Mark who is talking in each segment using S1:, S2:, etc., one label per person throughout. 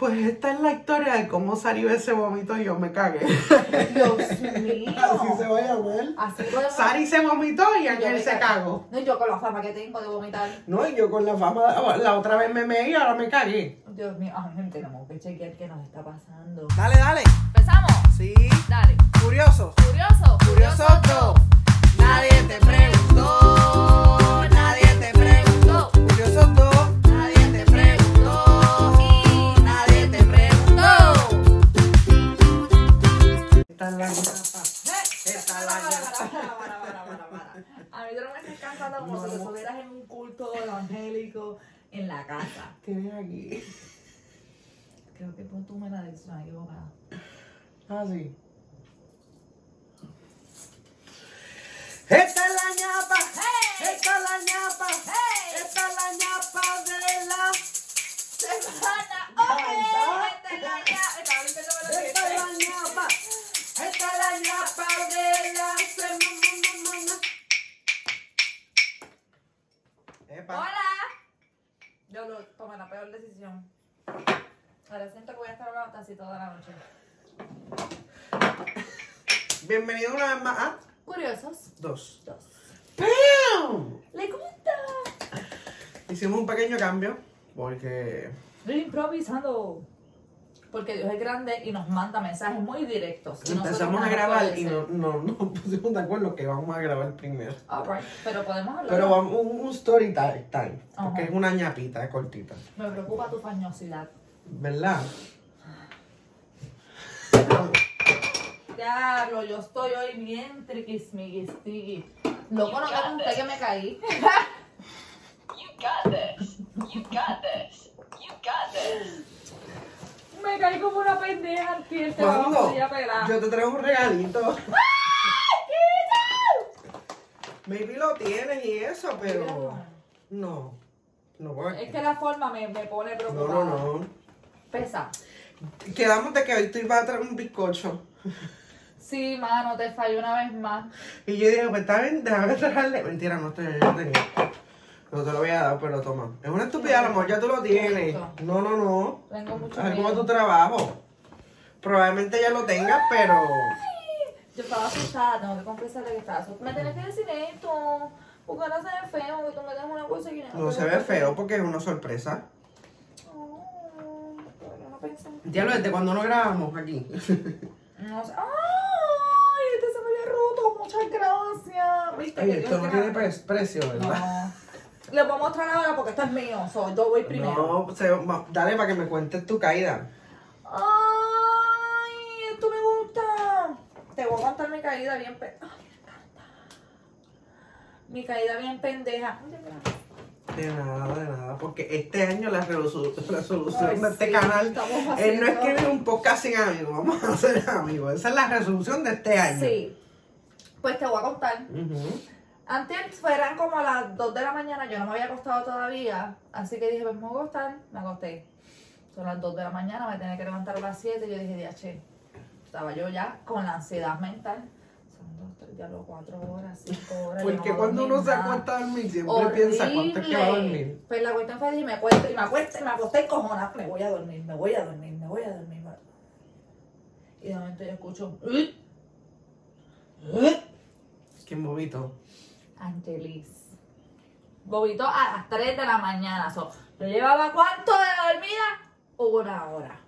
S1: Pues esta es la historia de cómo salió ese vómito y yo me cagué.
S2: Dios mío.
S1: Así se va a llamar.
S2: Así podemos-
S1: Sari se vomitó y Ángel se cagó.
S2: No, yo con la fama que tengo de vomitar.
S1: No, y yo con la fama, la otra vez me meí y ahora me cagué.
S2: Dios mío, Ángel, tenemos que chequear qué nos está pasando.
S1: Dale, dale.
S2: ¿Empezamos?
S1: Sí.
S2: Dale.
S1: Curioso.
S2: Curioso.
S1: Curioso dos. Nadie te preguntó. La ñapa. Esta es la ñapa.
S2: A mí tú no me estás cantando como si estuvieras en un culto evangélico en la casa.
S1: Tienes aquí.
S2: Creo que pues tú me la me equivocada.
S1: Ah, sí. Esta es la ñapa. Esta es la ñapa. Esta es la ñapa de la.
S2: Semana,
S1: Canta.
S2: esta es la ñapa.
S1: Esta es la ñapa. Esta es la ñapa de la semana. Epa.
S2: Hola. Yo lo tomé la peor decisión. Ahora siento que voy a estar hablando así toda la noche.
S1: Bienvenido una vez más a
S2: Curiosos.
S1: dos.
S2: Dos.
S1: ¡Pam!
S2: ¿Le gusta?
S1: Hicimos un pequeño cambio porque
S2: Estoy improvisando. Porque Dios es grande y nos manda mensajes muy directos. y
S1: empezamos a grabar y no, no, no nos pusimos de acuerdo que vamos a grabar primero.
S2: Alright, pero podemos hablar.
S1: Pero vamos, un, un story time, time, porque es una ñapita cortita,
S2: Me preocupa tu fañosidad.
S1: ¿verdad?
S2: Diablo, yo estoy hoy bien triquismiquistigui. Loco, no te conté que me caí.
S3: You got this. You got this. You got this.
S2: Me caí como una pendeja al pie, a.
S1: Yo te traigo un regalito. Maybe lo tienes y eso, pero no, no voy
S2: Es que la forma me, me pone
S1: No,
S2: preocupada.
S1: no, no.
S2: Pesa.
S1: Quedamos de que hoy tú ibas a traer un bizcocho.
S2: Sí, mano, te falló una vez más.
S1: Y yo dije, pues está bien, déjame traerle. Mentira, no estoy, yo tenía. No te lo voy a dar, pero toma. Es una estupidez, a lo mejor ya tú lo tienes. No, no, no.
S2: Tengo mucho
S1: Es como tu trabajo. Probablemente ya lo tengas, pero.
S2: Yo estaba asustada, tengo que confesarle que estaba asustada. Me tienes que decir esto. Porque no se ve feo, que tú me das una cosa que yo
S1: No se ve feo porque es una sorpresa.
S2: Oh, no pensé.
S1: Diablo, desde cuando no grabamos aquí.
S2: No sé. ¡Ay! Este se me había roto. Muchas gracias. ¿Viste?
S1: Oye, esto no tiene pre- precio, ¿verdad?
S2: No. Les voy a mostrar ahora porque esto es mío. So, yo voy primero.
S1: No, se- ma- dale para que me cuentes tu caída.
S2: ¡Ay! Esto me gusta. Te voy a contar mi caída bien pe... Ay, me encanta. Mi caída bien pendeja.
S1: De nada, de nada, porque este año la resolu- resolución
S2: Ay,
S1: de este
S2: sí,
S1: canal
S2: estamos
S1: es no escribir un podcast sin amigos, vamos a ser amigos. Esa es la resolución de este año.
S2: Sí. Pues te voy a contar.
S1: Ujú.
S2: Antes fueran como a las 2 de la mañana, yo no me había acostado todavía, así que dije, pues me voy a acostar, me acosté. Son las 2 de la mañana, me tenía que levantar a las 7, y yo dije, diache, estaba yo ya con la ansiedad mental. Son 2, 3, ya los 4 horas, 5 horas. no
S1: Porque cuando uno se acuesta a dormir siempre
S2: Horrible.
S1: piensa cuánto es que va a dormir.
S2: Pues la cuestión fue, dije, me acuesto, y me acuesto, y me acosté cojonada, me voy a dormir, me voy a dormir, me voy a dormir. Y de momento yo escucho, "Uy".
S1: ¿Quién?
S2: Angelis. Bobito a las 3 de la mañana. So, yo llevaba cuánto de dormida? Una hora.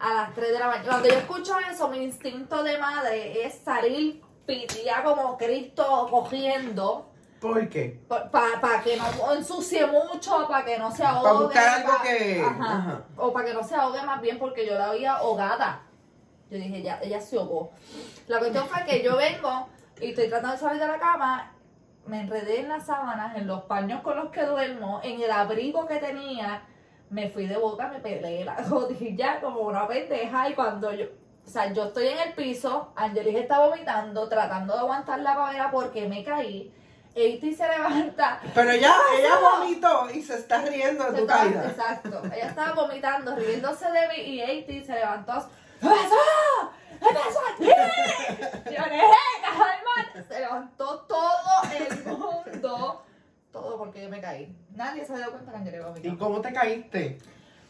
S2: A las 3 de la mañana. Cuando yo escucho eso, mi instinto de madre es salir pitía como Cristo cogiendo.
S1: ¿Por qué?
S2: Para que no ensucie mucho, para que no se ahogue.
S1: Pa' buscar algo
S2: pa-
S1: que-
S2: Ajá.
S1: ajá.
S2: O para que no se ahogue más bien porque yo la veía ahogada. Yo dije, ya, ella se ahogó. La cuestión fue que yo vengo y estoy tratando de salir de la cama, me enredé en las sábanas, en los paños con los que duermo, en el abrigo que tenía, me fui de boca, me pegué la rodilla como una pendeja y cuando yo, o sea, yo estoy en el piso, Angelis está vomitando, tratando de aguantar la pavera porque me caí, Eiti se levanta,
S1: Pero ella, ella vomitó y se está riendo de tu
S2: estaba-
S1: caída.
S2: Exacto. Ella estaba vomitando, riéndose de mí y Eiti se levantó. ¿Qué pasó? ¿Qué pasó aquí? Yo dije. Se levantó todo el mundo. Todo porque yo me caí. Nadie se dio cuenta que yo iba a
S1: ¿Y cómo te caíste?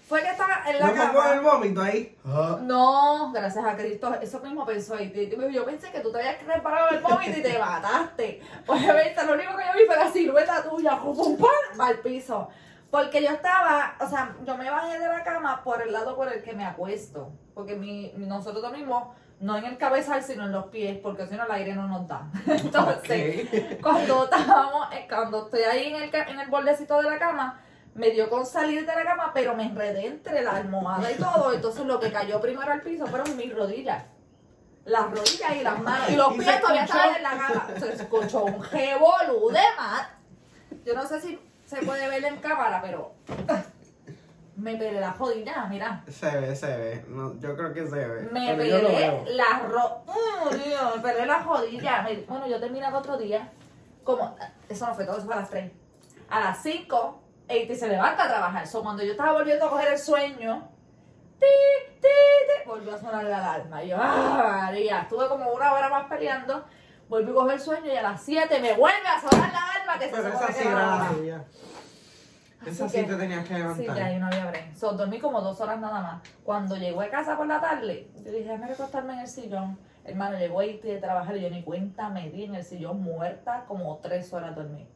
S2: fue que estaba en la
S1: No pongo el
S2: cama.
S1: vómito ahí. Ah.
S2: No, gracias a Cristo, eso mismo pensó. Y yo pensé que tú te habías reparado el vómito y te mataste. Obviamente, lo único que yo vi fue la silueta tuya, pum, pum, pum, al piso. Porque yo estaba, o sea, yo me bajé de la cama por el lado por el que me acuesto. Porque mi, mi- nosotros dormimos no en el cabezal, sino en los pies, porque si no el aire no nos da. Entonces, cuando estábamos, eh, cuando estoy ahí en el, en el bordecito de la cama, me dio con salir de la cama, pero me enredé entre la almohada y todo. Entonces lo que cayó primero al piso fueron mis rodillas. Las rodillas y las manos. Y los pies todavía estaban en la cama. Se escuchó un revolú de mat. Yo no sé si se puede ver en cámara, pero me pelé las rodillas, mira.
S1: Se ve, se ve. No, yo creo que se ve.
S2: Me
S1: Pero
S2: pelé las ro... ¡Oh, Dios! Me pelé las rodillas. Me- Bueno, yo terminé el otro día, como... Eso no fue todo, eso fue a las 3. A las 5, Eiti se levanta a trabajar. So, cuando yo estaba volviendo a coger el sueño, ti, ti, ti, volvió a sonar la alarma. Y yo, ¡ah, María! Estuve como una hora más peleando. Volví a coger el sueño y a las 7 me vuelve a sonar la alarma que se
S1: Pero esa
S2: que
S1: sí era
S2: la
S1: la. Esa sí
S2: que-
S1: te tenías que
S2: Sí,
S1: levantar.
S2: ya ahí no había break. So, dormí como dos horas nada más. Cuando llegó a casa por la tarde, yo dije, déjame recostarme en el sillón. Hermano, llegó ahí de trabajar y yo ni cuenta me di en el sillón muerta como tres horas dormí.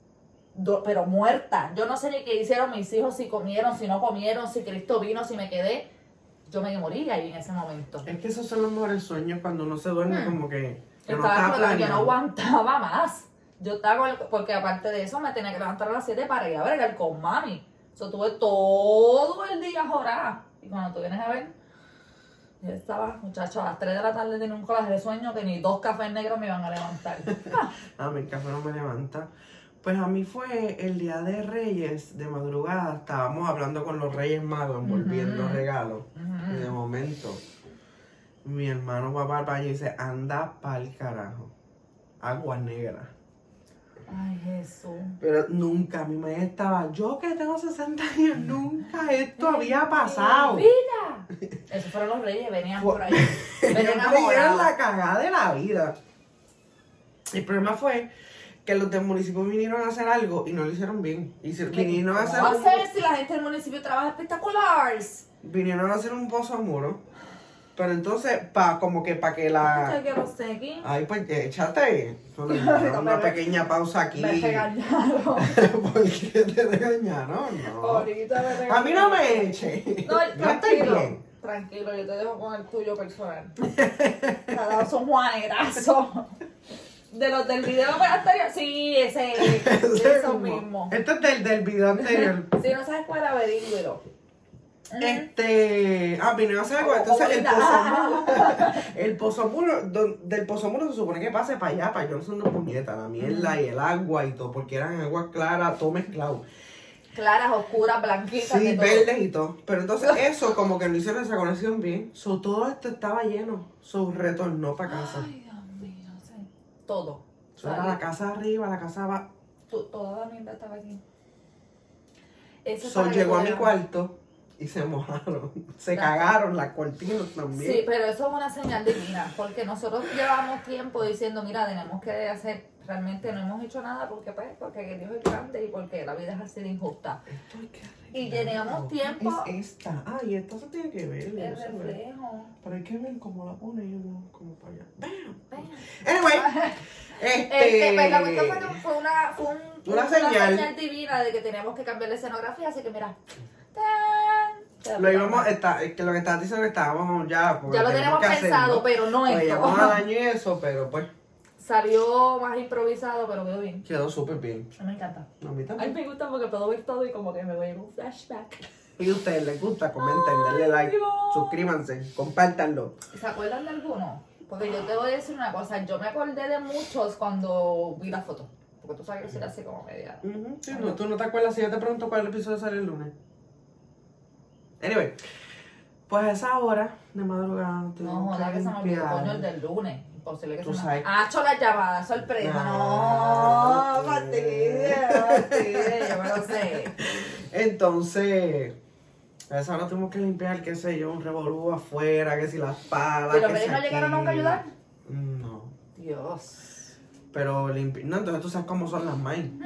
S2: Do- pero muerta. Yo no sé ni qué hicieron mis hijos, si comieron, si no comieron, si Cristo vino, si me quedé. Yo me morí ahí en ese momento.
S1: Es que esos son los mejores sueños cuando uno se duerme como que, que no
S2: Hmm. Estaba
S1: está
S2: explotada, yo no aguantaba más. Yo estaba con el- porque aparte de eso me tenía que levantar a las 7 para ir a bregar con mami. Yo tuve todo el día jorada. Y cuando tú vienes a ver, yo estaba, muchacho, a las 3 de la tarde tenía un coraje de sueño que ni dos cafés negros me iban a levantar.
S1: A mí el café no me levanta. Pues a mí fue el día de Reyes, de madrugada, estábamos hablando con los Reyes Magos, envolviendo regalos. Y de momento, mi hermano va para el baño y dice, anda pa'l carajo. Agua negra.
S2: Ay, Jesús.
S1: Pero nunca, mi madre estaba, yo que tengo 60 años, nunca esto había pasado.
S2: ¡Vida! Esos fueron los reyes, venían por ahí. Venían enamorados.
S1: la cagada de la vida. El problema fue que los del municipio vinieron a hacer algo y no lo hicieron bien. Hici- Vinieron a hacer,
S2: ¿Cómo va a ser si la gente del municipio trabaja espectaculares?
S1: vinieron a hacer un pozo a muro. Pero entonces, pa, como que para que la...
S2: seguir.
S1: Ay, pues échate una pequeña pausa aquí.
S2: Me regañaron.
S1: ¿Por qué te regañaron? No.
S2: Ahorita me regañaron.
S1: A mí no me eche.
S2: No,
S1: yo estoy
S2: tranquilo.
S1: bien.
S2: Tranquilo, yo te dejo con el tuyo personal. Dado son juanetazos. De los del video anterior. Sí, ese,
S1: Ese
S2: eso
S1: mismo.
S2: mismo.
S1: Este es del, del video anterior.
S2: Si no sabes cuál, averígüelo.
S1: Este. Ah, vinieron a hacer algo.
S2: Como-
S1: Entonces,
S2: como
S1: el pozo muro. El pozo muro. don- Del pozo muro se supone que pase para allá, para yo no son de puñeta, la mierda y el agua y todo, porque eran aguas claras, todo mezclado.
S2: Claras, oscuras, blanquitas.
S1: Sí, verdes y todo. Pero entonces, eso como que no hicieron esa conexión bien. So, todo esto estaba lleno. So, retornó para casa.
S2: Ay, Dios mío, sí. Todo.
S1: So, era la casa arriba, la casa abajo.
S2: Toda la mierda estaba aquí. Eso
S1: So, llegó a mi cuarto y se mojaron. Se
S2: La-
S1: cagaron las cortinas también.
S2: Sí, pero eso es una señal divina, porque nosotros llevamos tiempo diciendo, mira, tenemos que hacer, realmente no hemos hecho nada porque pues, porque Dios es grande y porque la vida es así de injusta.
S1: Esto hay que
S2: Y teníamos tiempo-
S1: Es esta. Ah, y esta se tiene que ver.
S2: El
S1: no se ve.
S2: reflejo.
S1: Pero hay que ver cómo la ponemos, como para allá. Bam.
S2: Ven.
S1: Anyway, este.
S2: Este, pues la cuestión fue una, fue un-
S1: Una señal.
S2: divina de que teníamos que cambiar la escenografía, así que mira.
S1: Lo íbamos, está, es que lo que estabas diciendo que estábamos ya.
S2: Ya lo
S1: tenemos que
S2: pensado,
S1: hacerlo.
S2: pero no
S1: Pues
S2: esto.
S1: llegamos al año y eso, pero pues
S2: Salió más improvisado, pero quedó bien.
S1: quedó súper bien.
S2: A me encanta.
S1: A mí
S2: A
S1: también.
S2: mí me gusta porque puedo ver todo y como que me voy en un flashback.
S1: Y a ustedes les gusta, comenten, denle like,
S2: Dios.
S1: suscríbanse, compártanlo.
S2: ¿Se acuerdan de alguno? Porque yo te voy a decir una cosa, yo me acordé de muchos cuando vi la foto. Porque tú sabes que soy así como media.
S1: Ujú, sí, no, ¿Tú no te acuerdas si yo te pregunto cuál episodio sale el lunes? Anyway, pues a esa hora de madrugada
S2: No, joda que se me olvidó,
S1: limpiar.
S2: coño, el del lunes. Imposible que se me...
S1: sabes.
S2: Ah, hecho la llamada, sorpresa. No, fastidia, fastidia, yo me lo sé.
S1: Entonces, a esa hora tuvimos que limpiar, qué sé yo, un revolú afuera, que si las palas.
S2: ¿Pero
S1: que si
S2: no llegaron nunca a ayudar?
S1: No.
S2: Dios.
S1: Pero limpi... No, entonces tú sabes cómo son las main.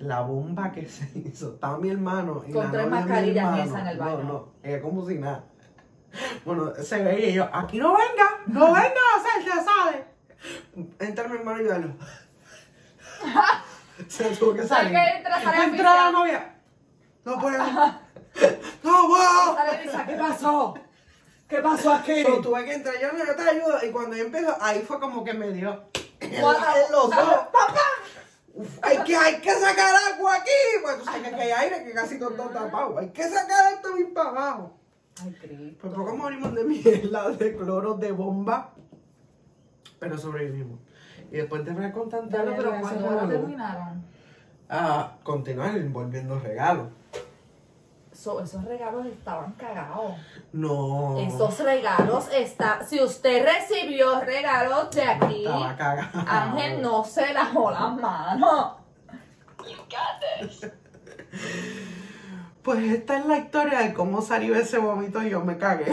S1: La bomba que se hizo. Estaba mi hermano y
S2: Con
S1: la
S2: tres mascarillas esas en el baño.
S1: No, no, ella como si nada. Bueno, se veía y yo, aquí no venga, no venga a hacer, ya sabe. Entra mi hermano y yo, se tuvo que
S2: ¿Sabes
S1: salir.
S2: que entra, sale
S1: Entra la novia. No puedo. No puedo.
S2: ¿qué pasó? ¿Qué pasó aquí?
S1: So, tuve que entrar, yo no, yo te ayudo. Y cuando yo empiezo, ahí fue como que me dio en, hay, que, hay que sacar agua aquí. Pues tú sabes que hay aire que casi todo está tapado. Hay que sacar esto bien para abajo.
S2: Ay, Cristo.
S1: Por poco morimos de mierda, de cloro, de bomba. Pero sobrevivimos. Y después de ver con tanta
S2: Dale, pero
S1: revolú,
S2: terminaron,
S1: a continuar envolviendo regalos.
S2: So- esos regalos estaban cagados.
S1: No.
S2: Esos regalos está. Si usted recibió regalos de aquí,
S1: Estaba cagado.
S2: Ángel no se lavó las manos.
S3: You got this.
S1: Pues esta es la historia de cómo salió ese vómito y yo me cagué.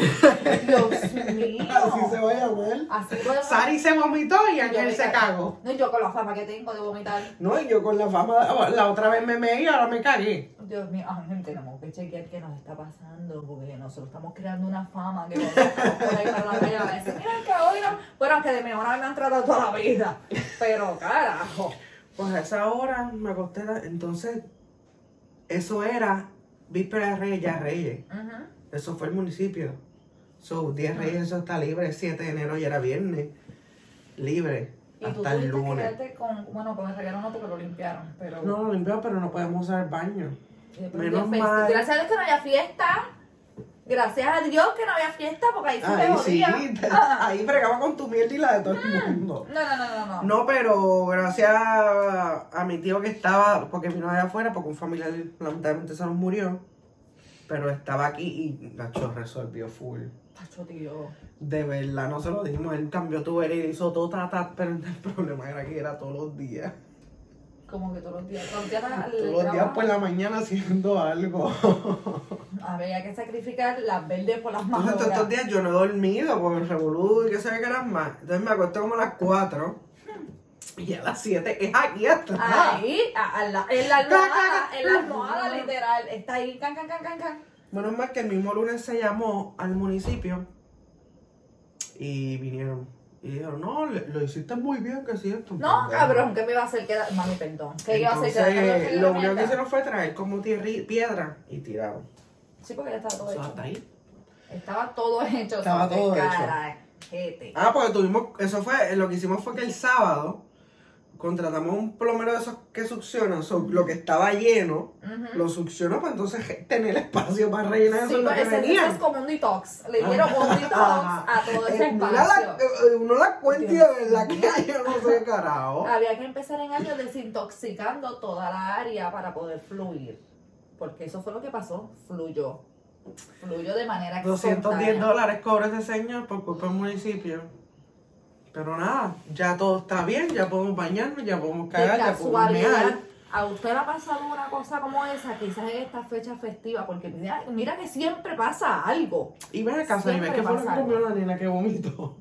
S2: Dios mío.
S1: Así se va a llamar.
S2: Así podemos-
S1: Sari se vomitó y Ángel se cagó.
S2: No, yo con la fama que tengo de vomitar.
S1: No, y yo con la fama, la otra vez me meí y ahora me cagué.
S2: Dios mío, tenemos que chequear qué nos está pasando, porque nosotros estamos creando una fama que estamos por ahí para la calle a decir, mira que hoy no. Bueno, aunque de mejor me han tratado toda la vida. Pero carajo.
S1: Pues a esa hora me acosté, entonces eso era víspera de Reyes, ya Reyes. Eso fue el municipio. So, 10 Reyes, eso está libre, 7 de enero ya era viernes. Libre.
S2: Y tú
S1: Hasta el
S2: tuviste que
S1: lunes.
S2: con, bueno, con el regalo no porque lo limpiaron, pero...
S1: No lo limpió, pero no podemos usar el baño. Menos
S2: fest-
S1: mal.
S2: Gracias a Dios que no había fiesta. Gracias a Dios que no había fiesta porque ahí se
S1: Ahí sí,
S2: jodía.
S1: ahí fregaba con tu mierda y la de todo el mundo.
S2: No, no, no, no, no.
S1: No, pero gracias a, a mi tío que estaba, porque vino de afuera, porque un familiar lamentablemente se nos murió, pero estaba aquí y Nacho resolvió full.
S2: Tacho, tío.
S1: De verdad, no se lo dijimos, él cambió tubería y hizo todo, ta, ta, pero el problema era que era todos los días.
S2: Como que todos los días. Todos los días,
S1: Todos los días
S2: trabajo,
S1: por la mañana haciendo algo.
S2: Había que sacrificar las verdes por las
S1: Entonces todos estos días yo no he dormido por el revolú y que sabe que eran más. Entonces me acosté como a las 4 y a las 7 es aquí atrás.
S2: Ahí, a- a la- en la almohada, en la almohada literal. Está ahí, can, can, can, can, can.
S1: Menos mal que el mismo lunes se llamó al municipio y vinieron. Y dijeron, no, le- lo hiciste muy bien, que sí, esto.
S2: No, cabrón, ¿qué me iba a hacer quedar? Mami, perdón. ¿Qué iba a hacer quedar?
S1: Entonces, lo único que hicieron fue traer como tierri- piedra y tiraron.
S2: Sí, porque ya estaba todo hecho.
S1: hasta ahí.
S2: Estaba todo hecho.
S1: Estaba todo hecho.
S2: carajete.
S1: Ah, porque tuvimos, eso fue, lo que hicimos fue que el sábado contratamos un plomero de esos que succionan, so, lo que estaba lleno, lo succionó para entonces tener espacio para rellenar
S2: Sí,
S1: eso lo
S2: pues
S1: que
S2: ese, es como un detox. Le dieron un detox a todo ese
S1: Eh, mira la-
S2: espacio.
S1: eh, uno la cuenta y de verdad que hay, yo no sé carajo.
S2: Había que empezar en años desintoxicando toda la área para poder fluir. Porque eso fue lo que pasó. Fluyó. Fluyó de manera
S1: 210
S2: espontánea.
S1: dólares cobra ese señor por culpa del municipio. Pero nada, ya todo está bien, ya podemos bañarnos, ya podemos
S2: De
S1: cagar, ya podemos mear.
S2: ¿a usted le ha pasado una cosa como esa? Quizás en esta fecha festiva, porque mira, mira que siempre pasa algo.
S1: Y ven acá, Saribel,
S2: Siempre
S1: ¿qué fue lo que comió la nena que vomitó?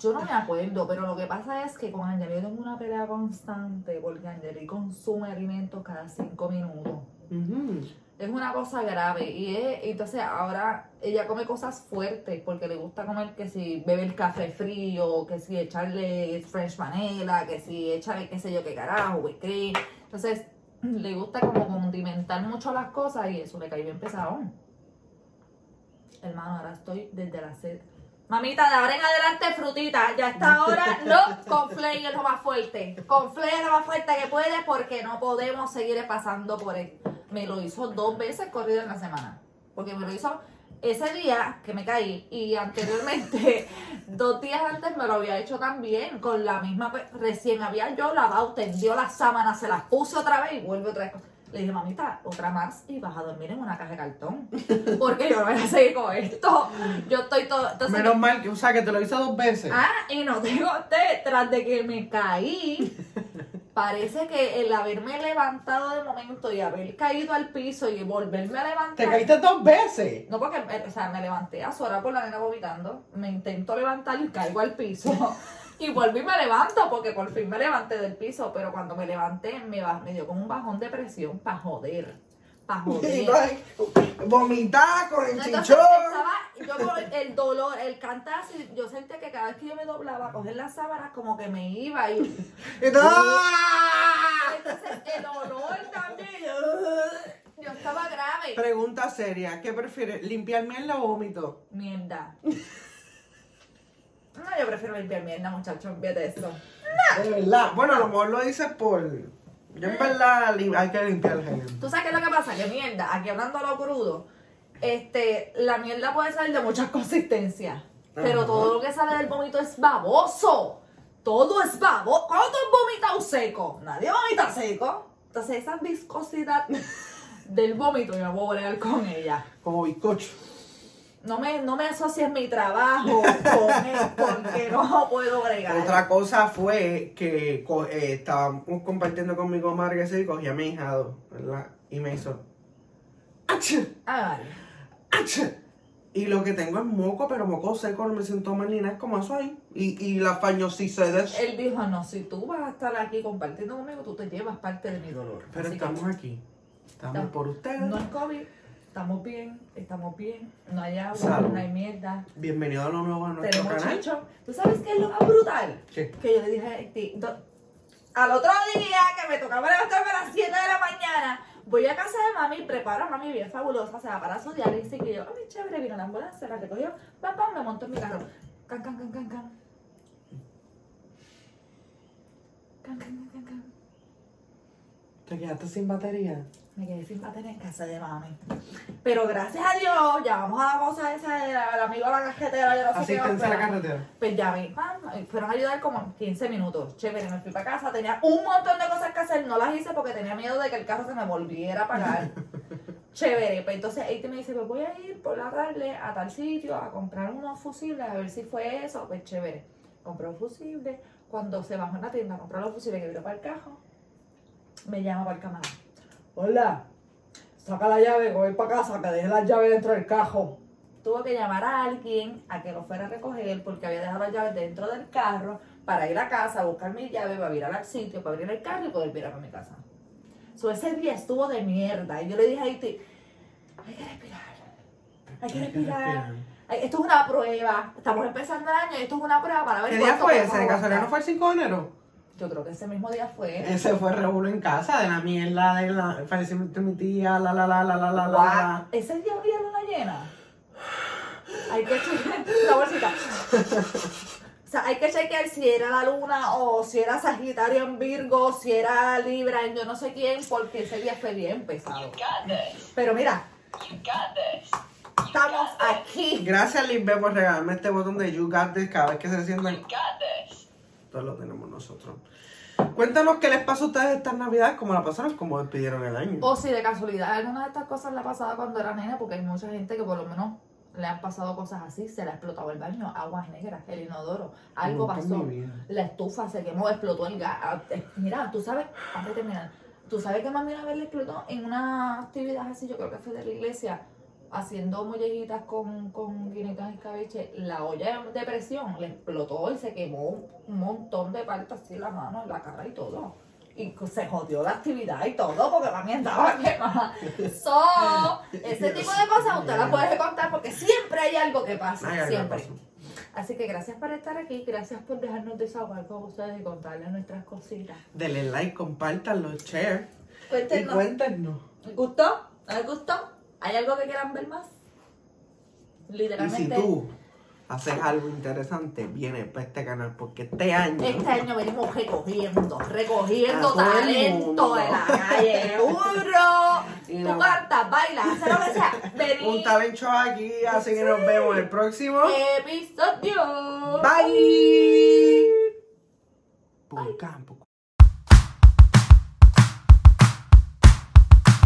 S2: Yo no me acuerdo, pero lo que pasa es que con Angeli yo tengo una pelea constante, porque Angeli consume alimentos cada cinco minutos.
S1: Ujú.
S2: Es una cosa grave y es, entonces ahora ella come cosas fuertes porque le gusta comer que si bebe el café frío, que si echarle French vanilla, que si echarle qué sé yo qué carajo, cream. Entonces le gusta como condimentar mucho las cosas y eso le cae bien pesado. Hermano, ahora estoy desde la sed. Mamita, de ahora en adelante frutita. Ya está ahora, no, con Flay es lo más fuerte. Con Flay es lo más fuerte que puede porque no podemos seguir pasando por él. Me lo hizo dos veces corrido en la semana. Porque me lo hizo ese día que me caí y anteriormente, dos días antes me lo había hecho también con la misma, pe- recién había yo lavado, tendió las sábanas, se las puse otra vez y vuelve otra vez. Le dije, mamita, otra más y vas a dormir en una caja de cartón. Porque yo no voy a seguir con esto. Yo estoy todo. Entonces,
S1: Menos mal que, o sea, que te lo hizo dos veces.
S2: Ah, y no te conté, tras de que me caí, parece que el haberme levantado de momento y haber caído al piso y volverme a levantar.
S1: Te caíste dos veces.
S2: No, porque, eh, o sea, me levanté a su hora por la nena vomitando, me intento levantar y caigo al piso. Y volví y me levanto, porque por fin me levanté del piso, pero cuando me levanté me dio como un bajón de presión para joder. Para joder.
S1: Vomitar con el
S2: Entonces
S1: chichón.
S2: yo con el dolor, el cantazo, yo sentía que cada vez que yo me doblaba a coger las sábanas, como que me iba y
S1: ¡Ah!
S2: entonces el olor también. Yo, estaba grave.
S1: Pregunta seria, ¿qué prefieres? ¿Limpiar mierda o vómito?
S2: Mierda. No, yo prefiero limpiar mierda, muchachos, fíjate eso.
S1: De verdad. Bueno, a lo mejor lo dices por. Yo en verdad hay que limpiar el.
S2: ¿Tú sabes qué es lo que pasa? Que mierda, aquí hablando lo crudo, este, la mierda puede salir de muchas consistencias, pero
S1: Ajá.
S2: todo lo que sale del vómito es baboso. Todo es baboso. ¿Cuándo tú has vomitado seco? Nadie vomita seco. Entonces esa viscosidad del vómito yo no puedo bregar con ella.
S1: Como bizcocho.
S2: No me, no me asocies mi trabajo con no puedo bregar.
S1: Otra cosa fue que eh, estábamos compartiendo con mi comadre que se y cogí a mi hijado, ¿verdad? Y me hizo. ¡Ach!
S2: Ah, vale.
S1: ¡Ach! Y lo que tengo es moco, pero moco seco, no me siento mal ni nada, es como eso ahí. Y, y la fañosicedes.
S2: Él dijo, no, si tú vas a estar aquí compartiendo conmigo, tú te llevas parte de mi dolor.
S1: Pero
S2: Así que-
S1: estamos aquí. Estamos
S2: Estamos-
S1: por ustedes.
S2: No es COVID, estamos bien, estamos bien, no hay agua,
S1: Salud.
S2: no hay mierda.
S1: Bienvenido a lo nuevo de nuestro
S2: Tenemos
S1: canal.
S2: chicho. ¿Tú sabes qué es lo más brutal?
S1: ¿Qué?
S2: Que yo le dije a ti, do- al otro día que me tocaba levantarme a las 7 de la mañana, voy a casa de mami, preparo a mami bien fabulosa, se va para su diálisis, que yo, ay, chévere, vino la ambulancia, la recogió, pam, pam, me monto en mi carro. Can, can, can, can, can. Can, can, can, can, can.
S1: ¿Te quedaste sin batería?
S2: Me quedé sin batería en casa de mami. Pero gracias a Dios, ya vamos a la cosa esa del amigo de la cajetera, yo no sé qué.
S1: Asistencia a la carretera.
S2: Pues llamé, pam, y fueron a ayudar como 15 minutos. Chévere, me fui para casa, tenía un montón de cosas que hacer, no las hice porque tenía miedo de que el carro se me volviera a pagar. Chévere, pues entonces Eiti me dice, pues voy a ir por la tarde a tal sitio a comprar unos fusibles, a ver si fue eso, pues chévere. Compré un fusible, cuando se bajó en la tienda a comprar los fusibles que vino para el cajo, me llama para el cámara. Hola, saca la llave, voy para casa, que dejé la llave dentro del cajo. Tuvo que llamar a alguien a que lo fuera a recoger porque había dejado las llaves dentro del carro para ir a casa, a buscar mi llave, para ir al sitio, para abrir el carro y poder virar a mi casa. So, ese día estuvo de mierda y yo le dije a Iti, hay que respirar, hay que
S1: Hay que
S2: respirar. Esto es una prueba, estamos empezando el año y esto es una prueba para ver
S1: ¿Qué día fue ese? ¿De casualidad no
S2: aguantar".
S1: fue el 5 de enero?
S2: Yo creo que ese mismo día fue.
S1: Ese fue revuelo en casa de la mierda de la fallecimiento de mi tía, la la la la la la la.
S2: ¿Ese día había luna llena? Hay que chequear la bolsita. O sea, hay que chequear si era la luna o si era Sagitario en Virgo, si era Libra en yo no sé quién, porque ese día fue bien
S3: You
S2: pesado.
S3: got this.
S2: Pero mira,
S3: You got this. You
S2: estamos aquí.
S1: Gracias Lisbeth por regalarme este botón de You Got This cada vez que se sientan.
S3: You got this.
S1: Todos lo tenemos nosotros. Cuéntanos qué les pasó a ustedes estas navidades, cómo la pasaron, cómo despidieron el año.
S2: O si de casualidad alguna de estas cosas le ha pasado cuando era nena, porque hay mucha gente que por lo menos le han pasado cosas así, se le ha explotado el baño, aguas negras, el inodoro, algo pasó. La estufa se quemó, explotó el gas. Ah, eh, Mira, tú sabes, antes de terminar, tú sabes que mami una vez le explotó en una actividad así, yo creo que fue de la iglesia, haciendo mollejitas con, con y escabeche, la olla de presión le explotó y se quemó un montón de partes así la mano, la cara y todo. Y se jodió la actividad y todo porque mami andaba quemada. So, ese tipo de cosas usted las puede contar porque siempre hay algo que pasa. Siempre. Así que gracias por estar aquí, gracias por dejarnos desahogar con ustedes y contarles nuestras cositas.
S1: Denle like, compártanlo, share. Y
S2: Cuéntenos,
S1: cuéntenos.
S2: ¿les gustó? ¿No les gustó? ¿Hay algo que quieran ver más?
S1: Y si
S2: Literalmente,
S1: tú haces algo interesante, viene para este canal porque este año.
S2: este año venimos recogiendo, recogiendo talento de la calle.
S1: Y
S2: Tú
S1: no-
S2: cantas, bailas, haces lo que sea.
S1: Un
S2: Vení.
S1: talento aquí, así que nos vemos el próximo.
S2: Episodio.
S1: Bye. Cam, pum.